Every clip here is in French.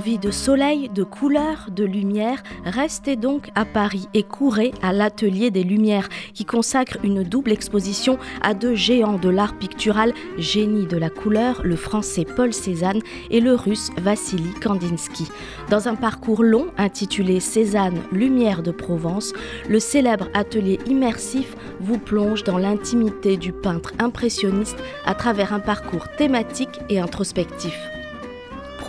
envie de soleil, de couleur, de lumière, restez donc à Paris et courez à l'Atelier des Lumières qui consacre une double exposition à deux géants de l'art pictural, génie de la couleur, le français Paul Cézanne et le russe Vassili Kandinsky. Dans un parcours long intitulé Cézanne, Lumière de Provence, le célèbre atelier immersif vous plonge dans l'intimité du peintre impressionniste à travers un parcours thématique et introspectif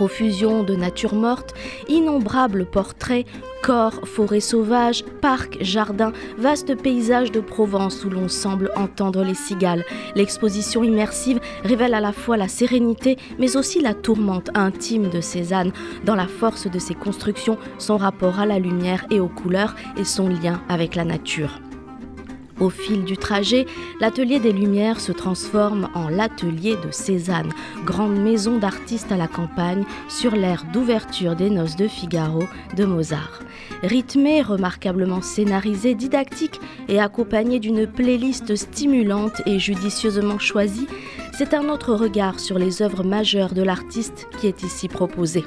profusion de nature morte, innombrables portraits, corps, forêts sauvages, parcs, jardins, vastes paysages de Provence où l'on semble entendre les cigales. L'exposition immersive révèle à la fois la sérénité mais aussi la tourmente intime de Cézanne dans la force de ses constructions, son rapport à la lumière et aux couleurs et son lien avec la nature. Au fil du trajet, l'atelier des Lumières se transforme en l'atelier de Cézanne, grande maison d'artistes à la campagne sur l'air d'ouverture des noces de Figaro de Mozart. Rythmé, remarquablement scénarisé, didactique et accompagné d'une playlist stimulante et judicieusement choisie, c'est un autre regard sur les œuvres majeures de l'artiste qui est ici proposé.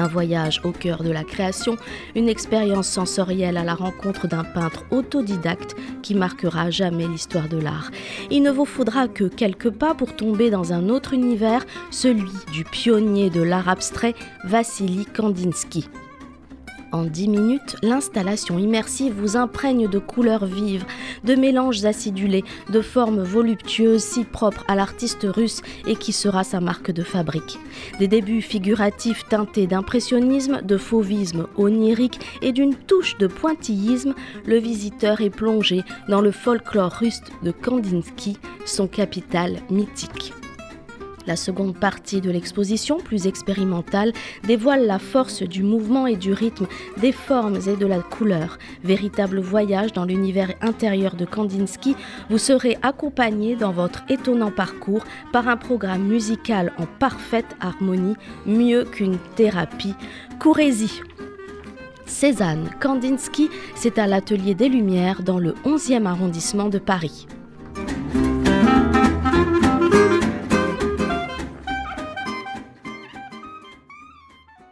Un voyage au cœur de la création, une expérience sensorielle à la rencontre d'un peintre autodidacte qui marquera jamais l'histoire de l'art. Il ne vous faudra que quelques pas pour tomber dans un autre univers, celui du pionnier de l'art abstrait, Vassili Kandinsky. En 10 minutes, l'installation immersive vous imprègne de couleurs vives, de mélanges acidulés, de formes voluptueuses si propres à l'artiste russe et qui sera sa marque de fabrique. Des débuts figuratifs teintés d'impressionnisme, de fauvisme onirique et d'une touche de pointillisme, le visiteur est plongé dans le folklore russe de Kandinsky, son capital mythique. La seconde partie de l'exposition, plus expérimentale, dévoile la force du mouvement et du rythme, des formes et de la couleur. Véritable voyage dans l'univers intérieur de Kandinsky, vous serez accompagné dans votre étonnant parcours par un programme musical en parfaite harmonie, mieux qu'une thérapie. Courez-y Cézanne Kandinsky, c'est à l'Atelier des Lumières dans le 11e arrondissement de Paris.